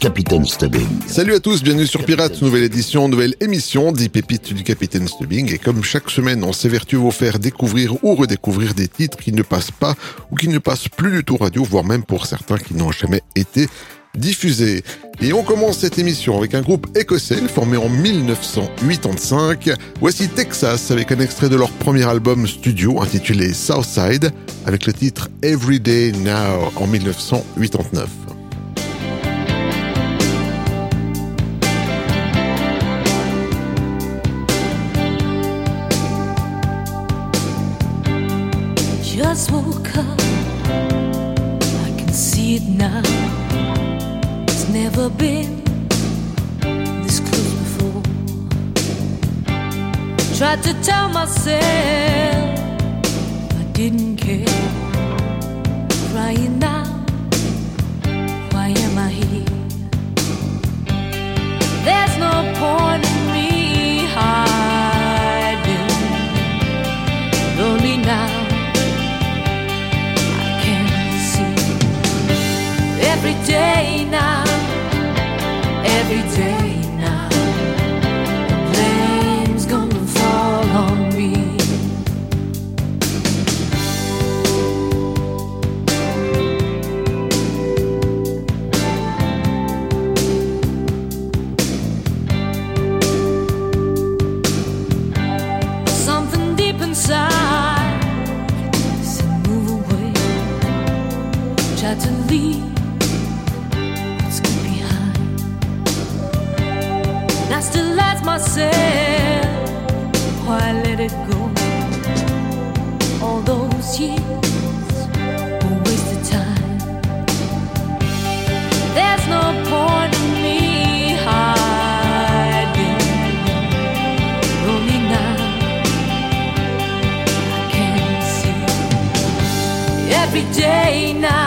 Capitaine Stubbing. Salut à tous, bienvenue sur Pirates, nouvelle édition, nouvelle émission, 10 pépites du Capitaine Stubbing. Et comme chaque semaine, on s'évertue vous faire découvrir ou redécouvrir des titres qui ne passent pas ou qui ne passent plus du tout radio, voire même pour certains qui n'ont jamais été diffusés. Et on commence cette émission avec un groupe écossais formé en 1985. Voici Texas avec un extrait de leur premier album studio intitulé Southside avec le titre Everyday Now en 1989. Just woke up, I can see it now. It's never been this close before. Tried to tell myself I didn't care. Crying now, why am I here? There's no point day day now,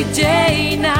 every day now,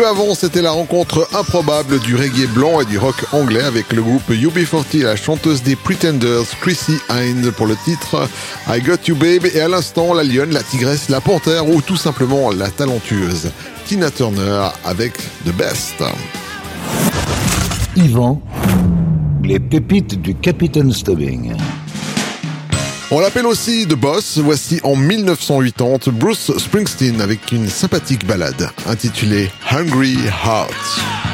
peu avant, c'était la rencontre improbable du reggae blanc et du rock anglais avec le groupe UB40, la chanteuse des Pretenders, Chrissy Hines, pour le titre I Got You Babe, et à l'instant, la lionne, la tigresse, la panthère ou tout simplement la talentueuse Tina Turner avec The Best. Yvan, les pépites du Capitaine Stubbing. On l'appelle aussi The Boss. Voici en 1980 Bruce Springsteen avec une sympathique ballade intitulée Hungry Heart.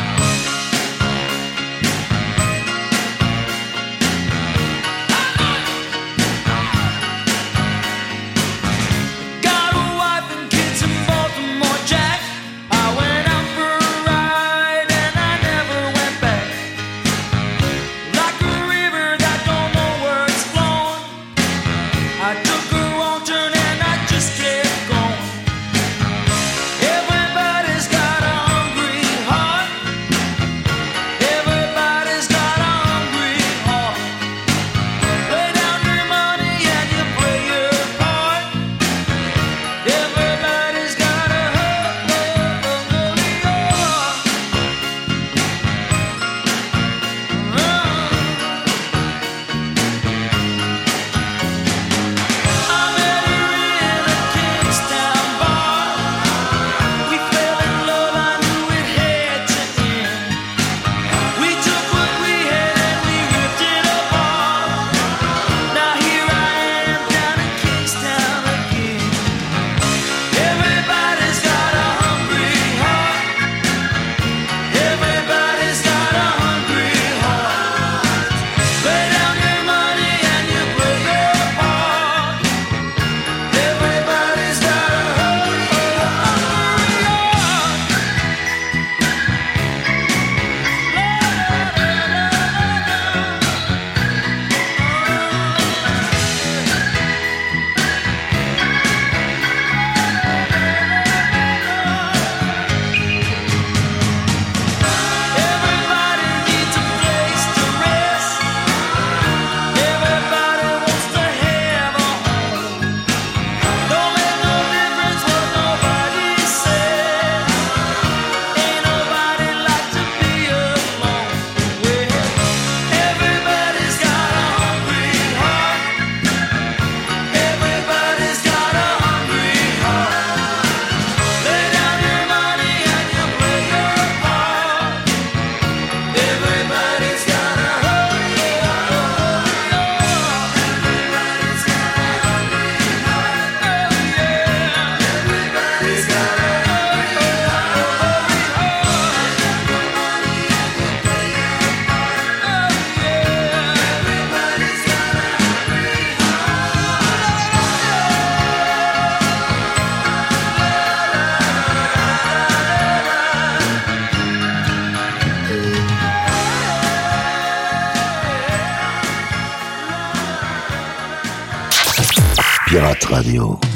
Pirate Radio.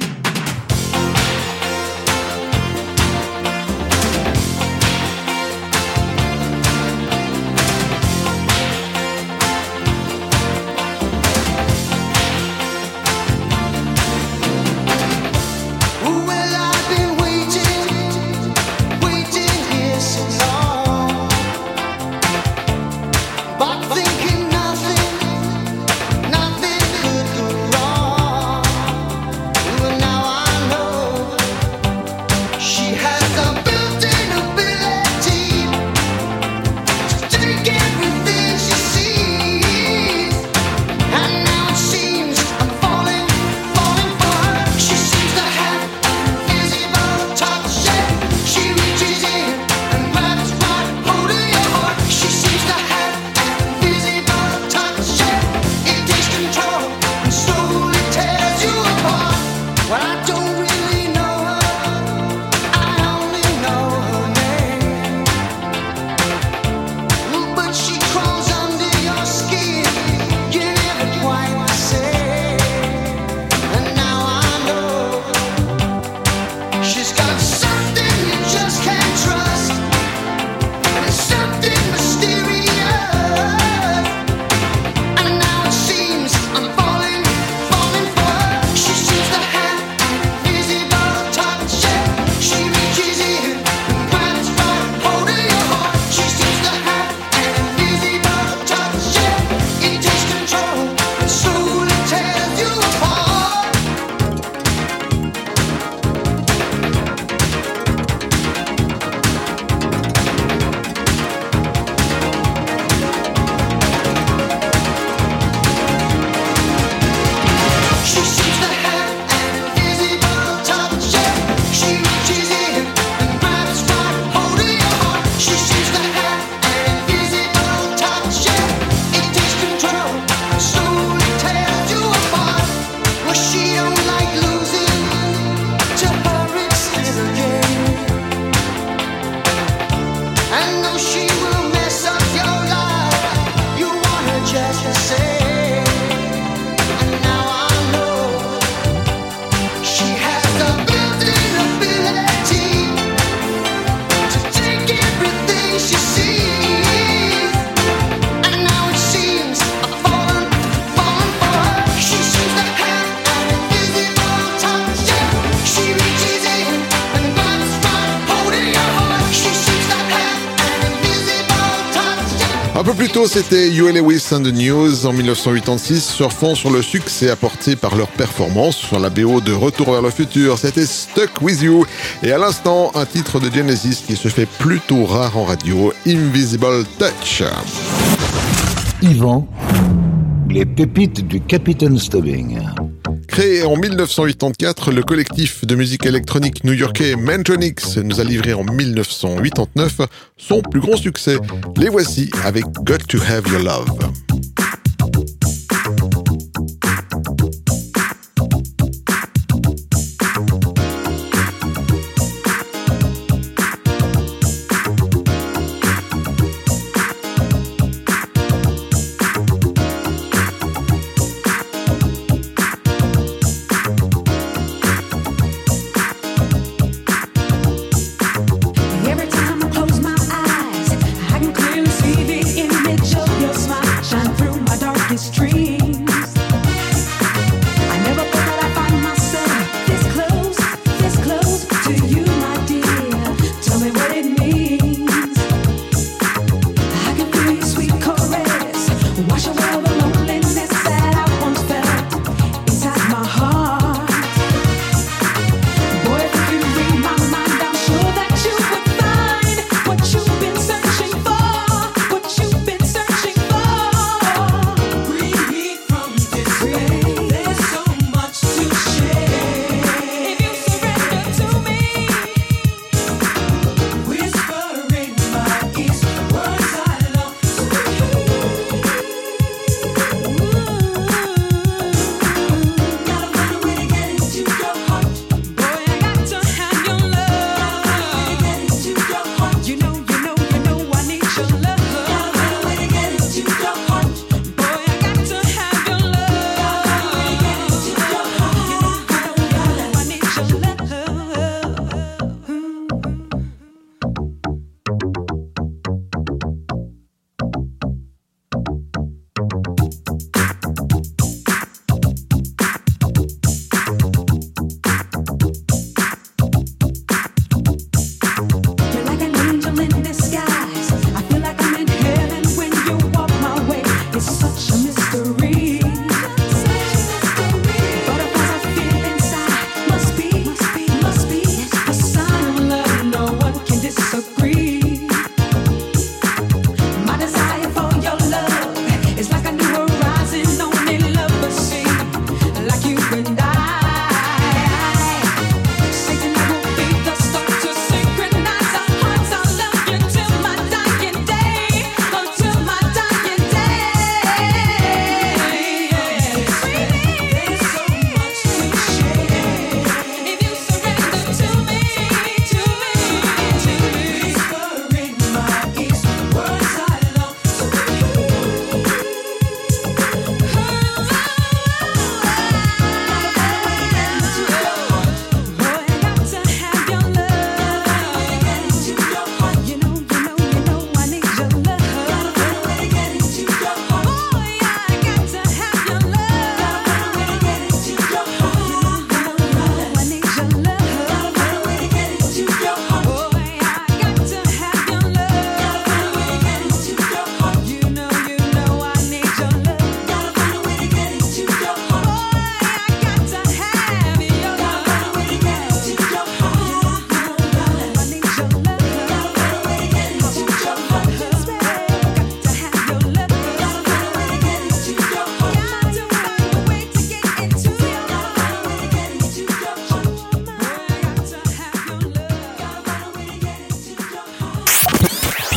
c'était You Lewis and the News en 1986, surfant sur le succès apporté par leur performance sur la BO de Retour vers le futur. C'était Stuck With You. Et à l'instant, un titre de Genesis qui se fait plutôt rare en radio, Invisible Touch. Yvan, les pépites du Capitaine Stubbing. Créé en 1984, le collectif de musique électronique new-yorkais Mantronics nous a livré en 1989 son plus grand succès. Les voici avec Got to Have Your Love.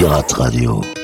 Pirate Radio.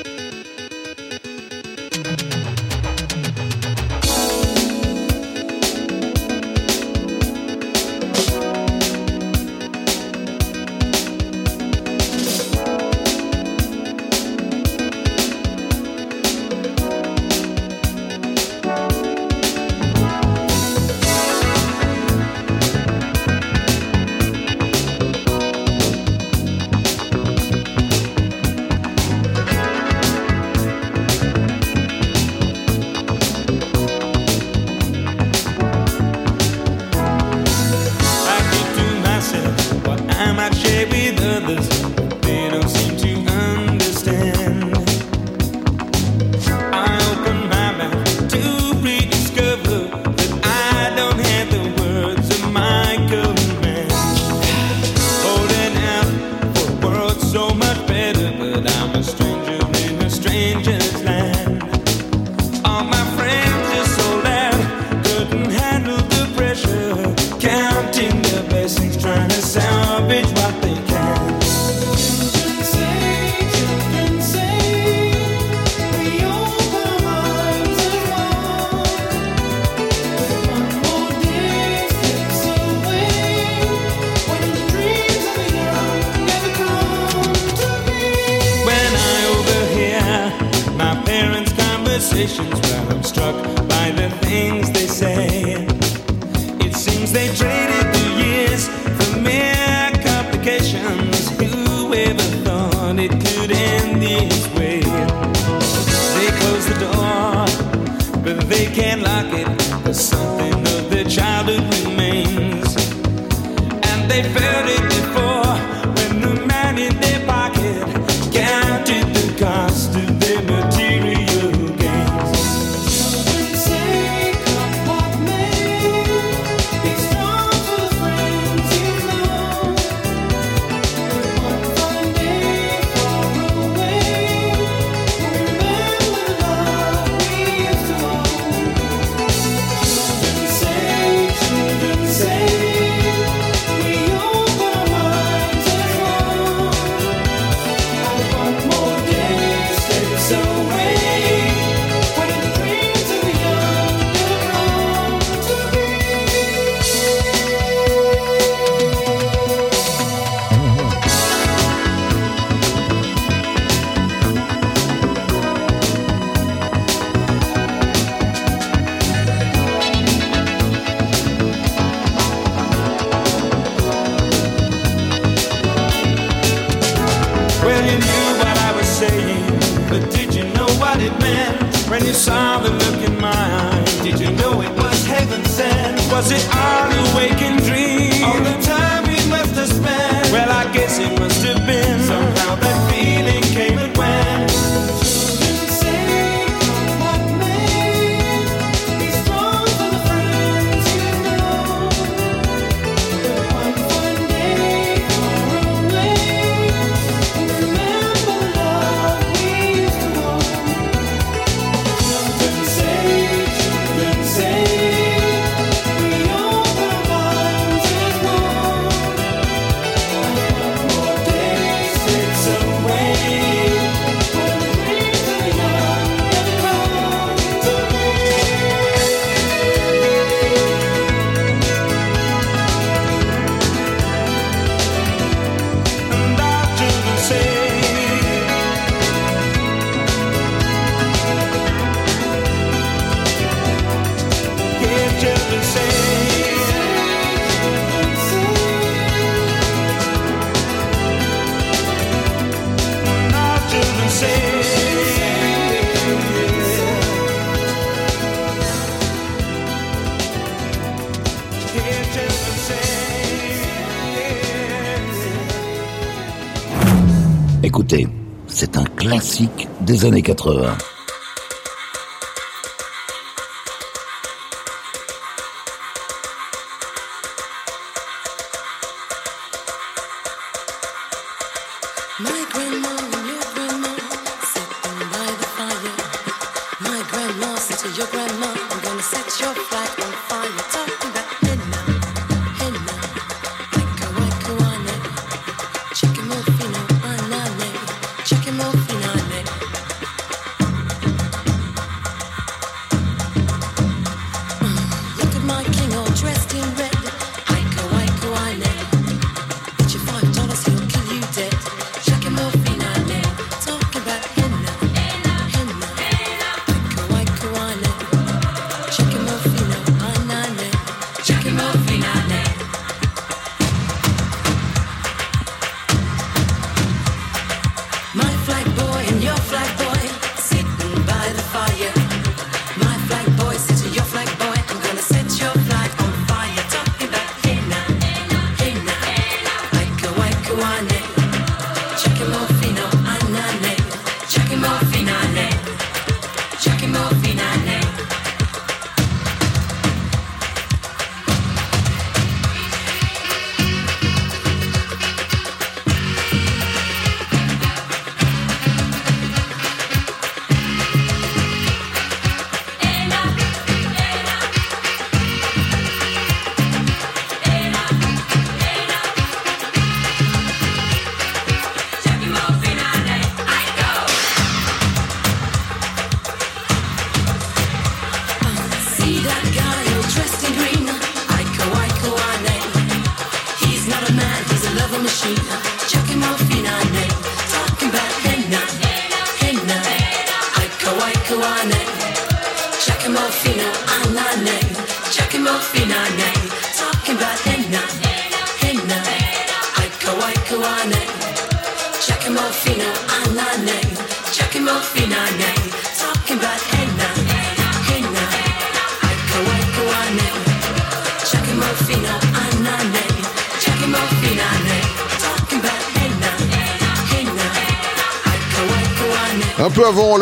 Des années 80.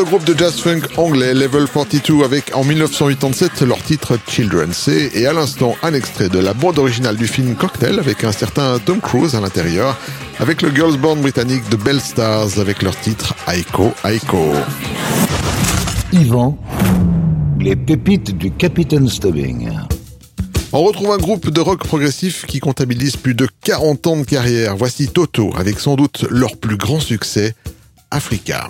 Groupe de jazz funk anglais Level 42 avec en 1987 leur titre Children C et à l'instant un extrait de la bande originale du film Cocktail avec un certain Tom Cruise à l'intérieur avec le girls band britannique de Bell Stars avec leur titre Aiko Aiko. Yvan, les pépites du Capitaine Stubbing. On retrouve un groupe de rock progressif qui comptabilise plus de 40 ans de carrière. Voici Toto avec sans doute leur plus grand succès, Africa.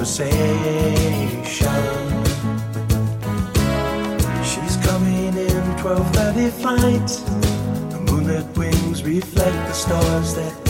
Conversation. She's coming in 12:30 flight. The moonlit wings reflect the stars that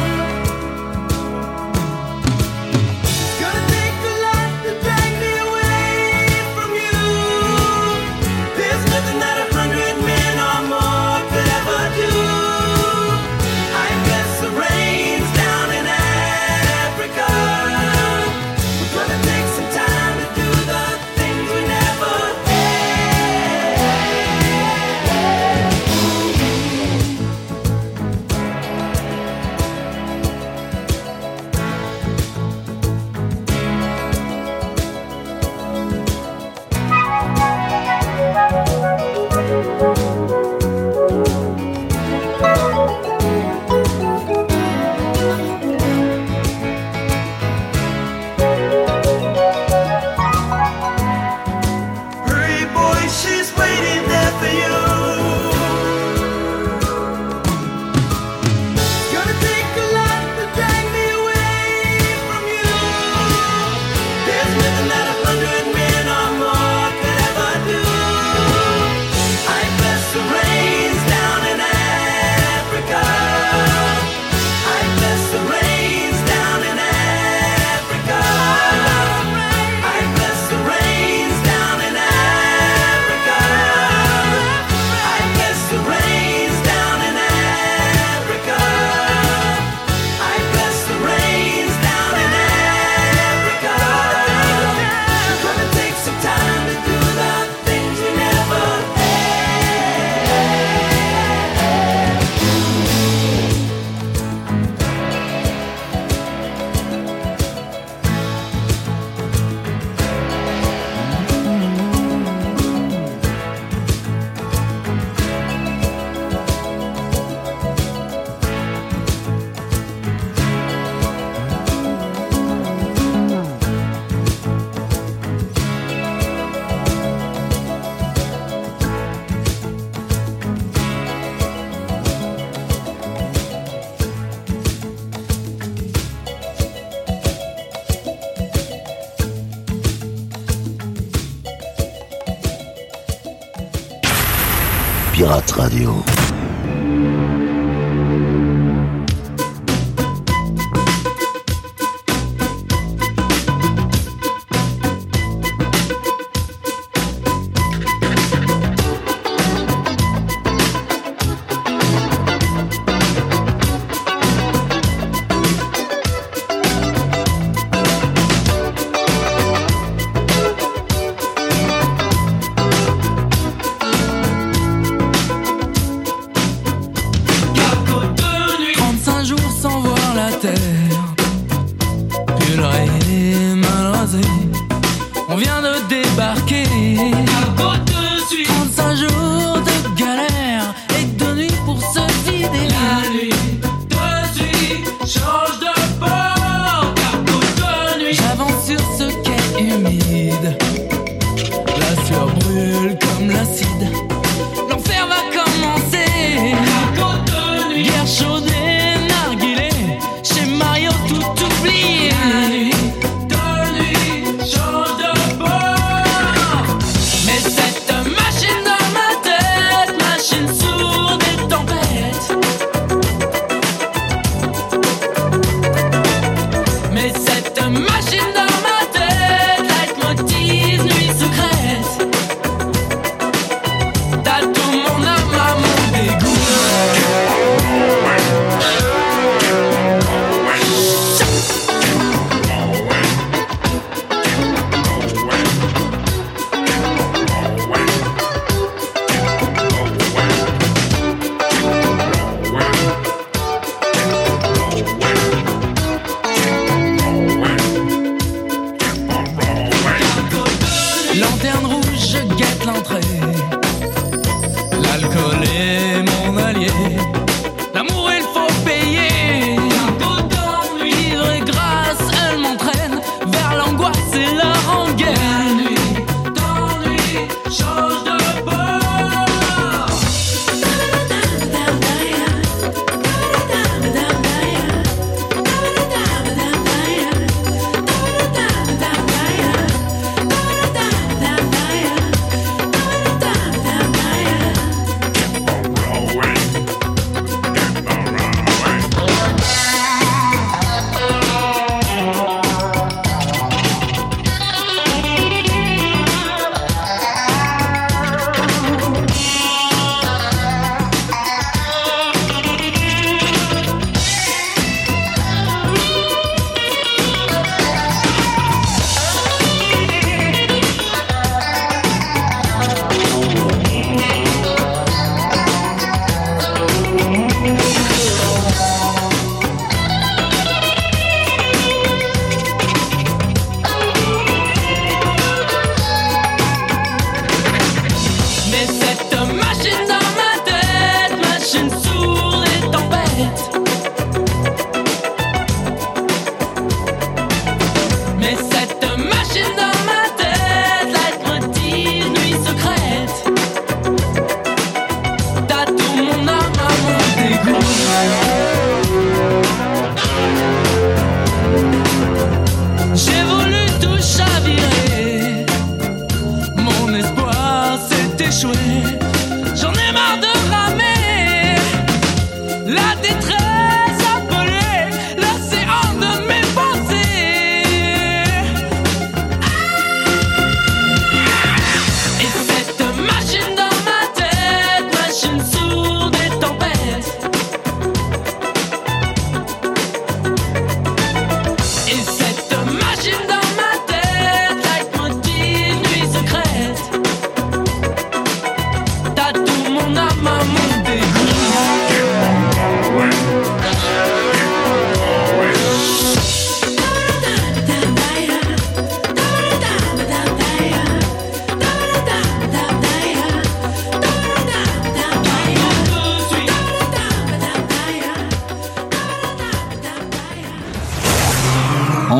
Radio.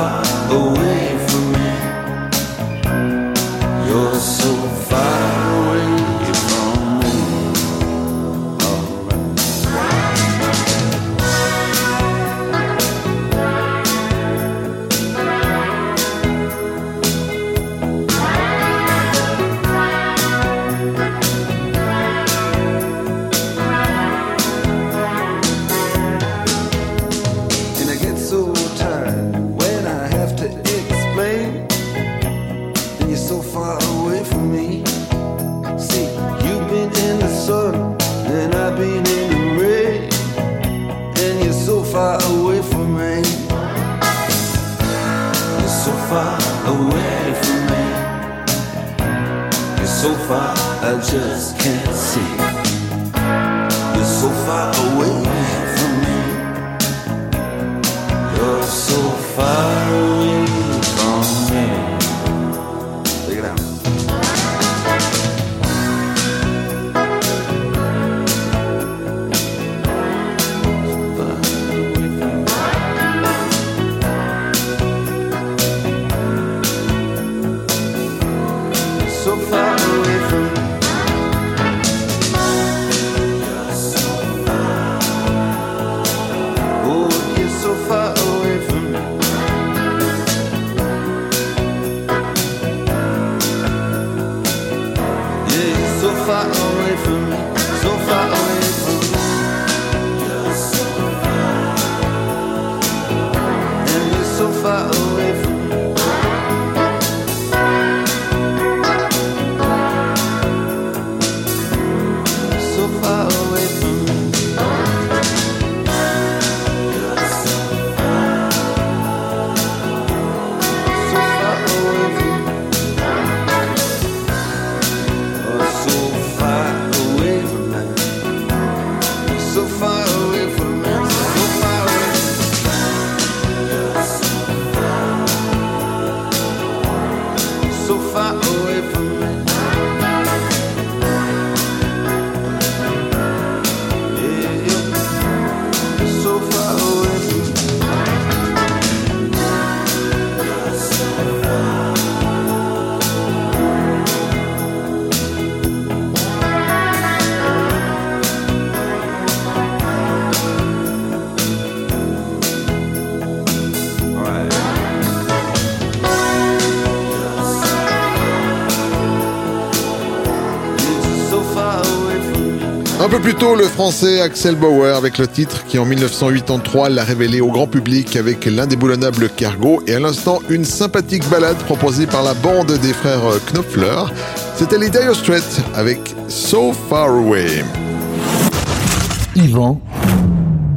far away. peu plutôt le français Axel Bauer avec le titre qui en 1983 l'a révélé au grand public avec l'indéboulonnable Cargo et à l'instant une sympathique balade proposée par la bande des frères Knopfler. C'était les Dire Straits avec So Far Away. Yvan,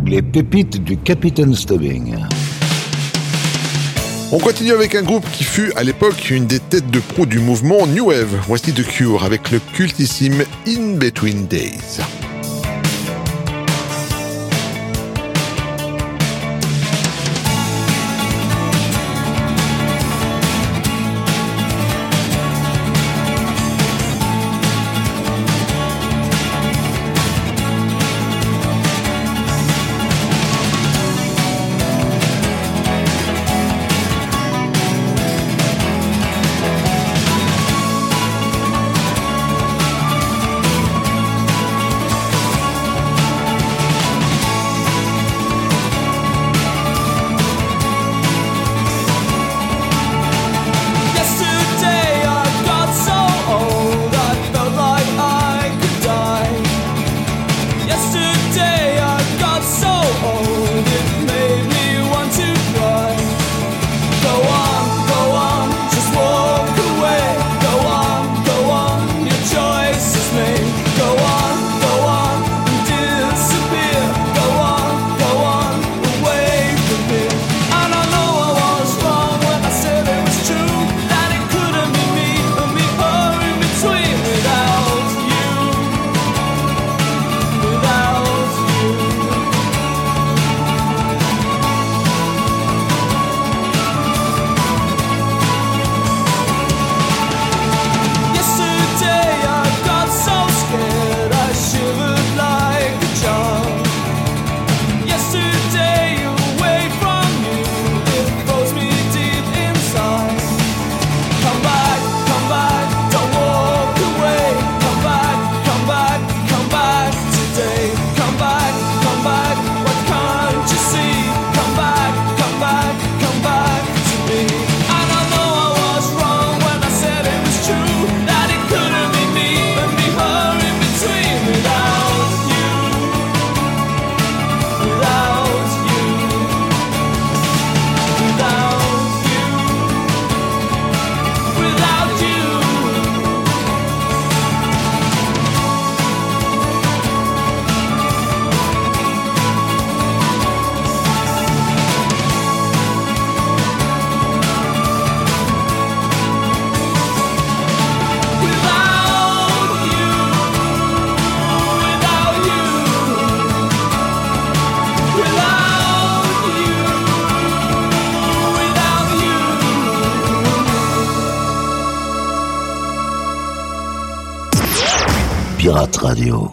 les pépites du Capitaine Stubbing. On continue avec un groupe qui fut à l'époque une des têtes de proue du mouvement New Wave. Voici The Cure avec le cultissime In Between Days. radio.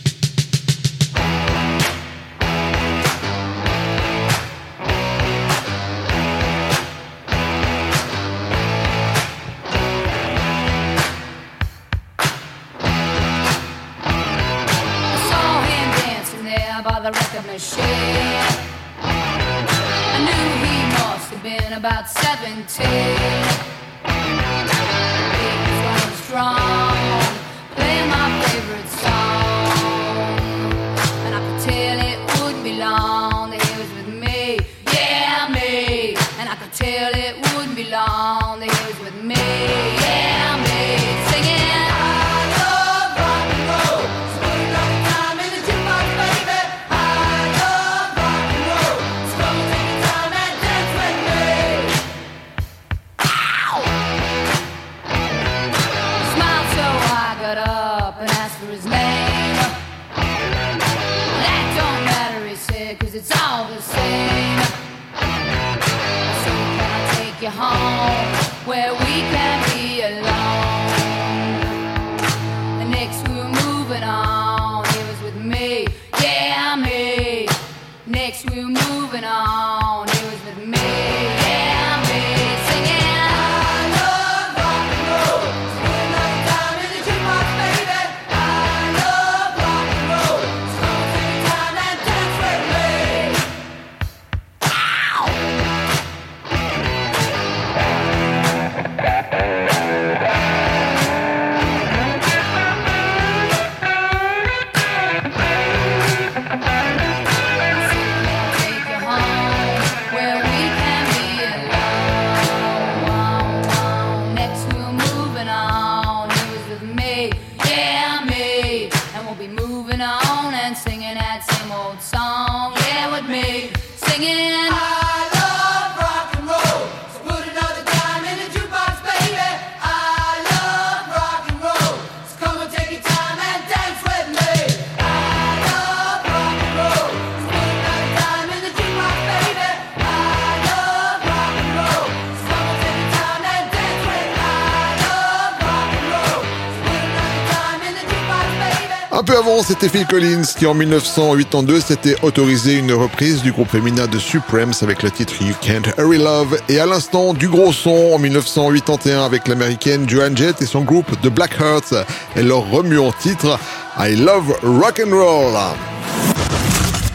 Un peu avant, c'était Phil Collins qui en 1982 s'était autorisé une reprise du groupe féminin de Supremes avec le titre You Can't Hurry Love et à l'instant du gros son en 1981 avec l'américaine Joan Jett et son groupe The Black Hearts et leur remuant titre I Love Rock and Roll.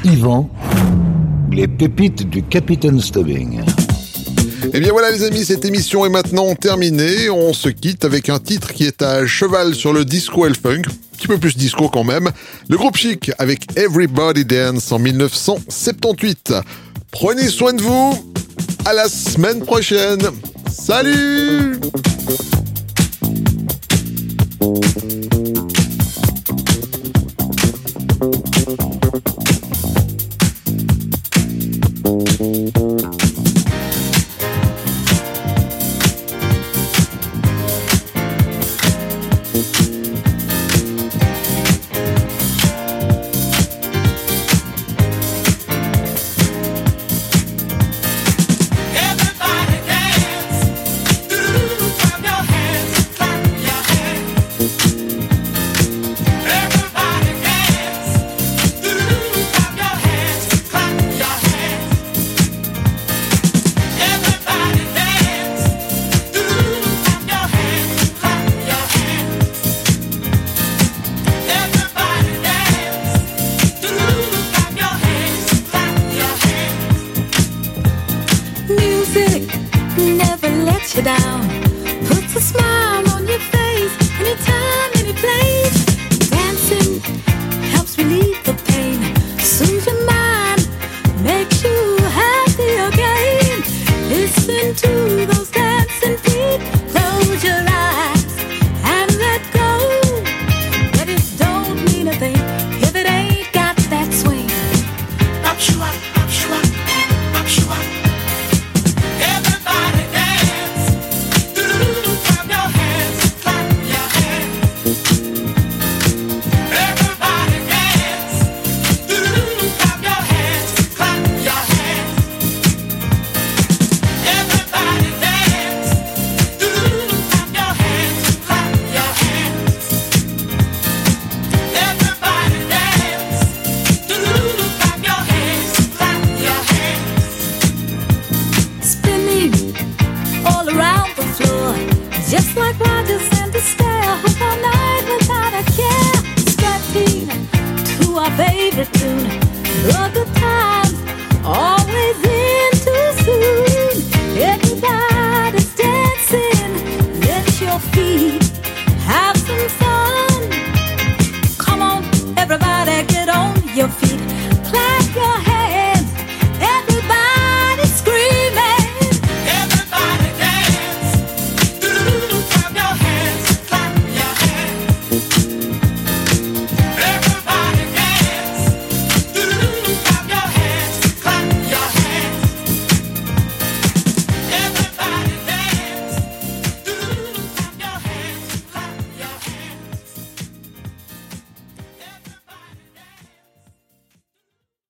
Yvan, les pépites du Capitaine Stubbing. Et Eh bien voilà les amis, cette émission est maintenant terminée. On se quitte avec un titre qui est à cheval sur le disco et le funk. Un petit peu plus disco quand même. Le groupe Chic avec Everybody Dance en 1978. Prenez soin de vous. À la semaine prochaine. Salut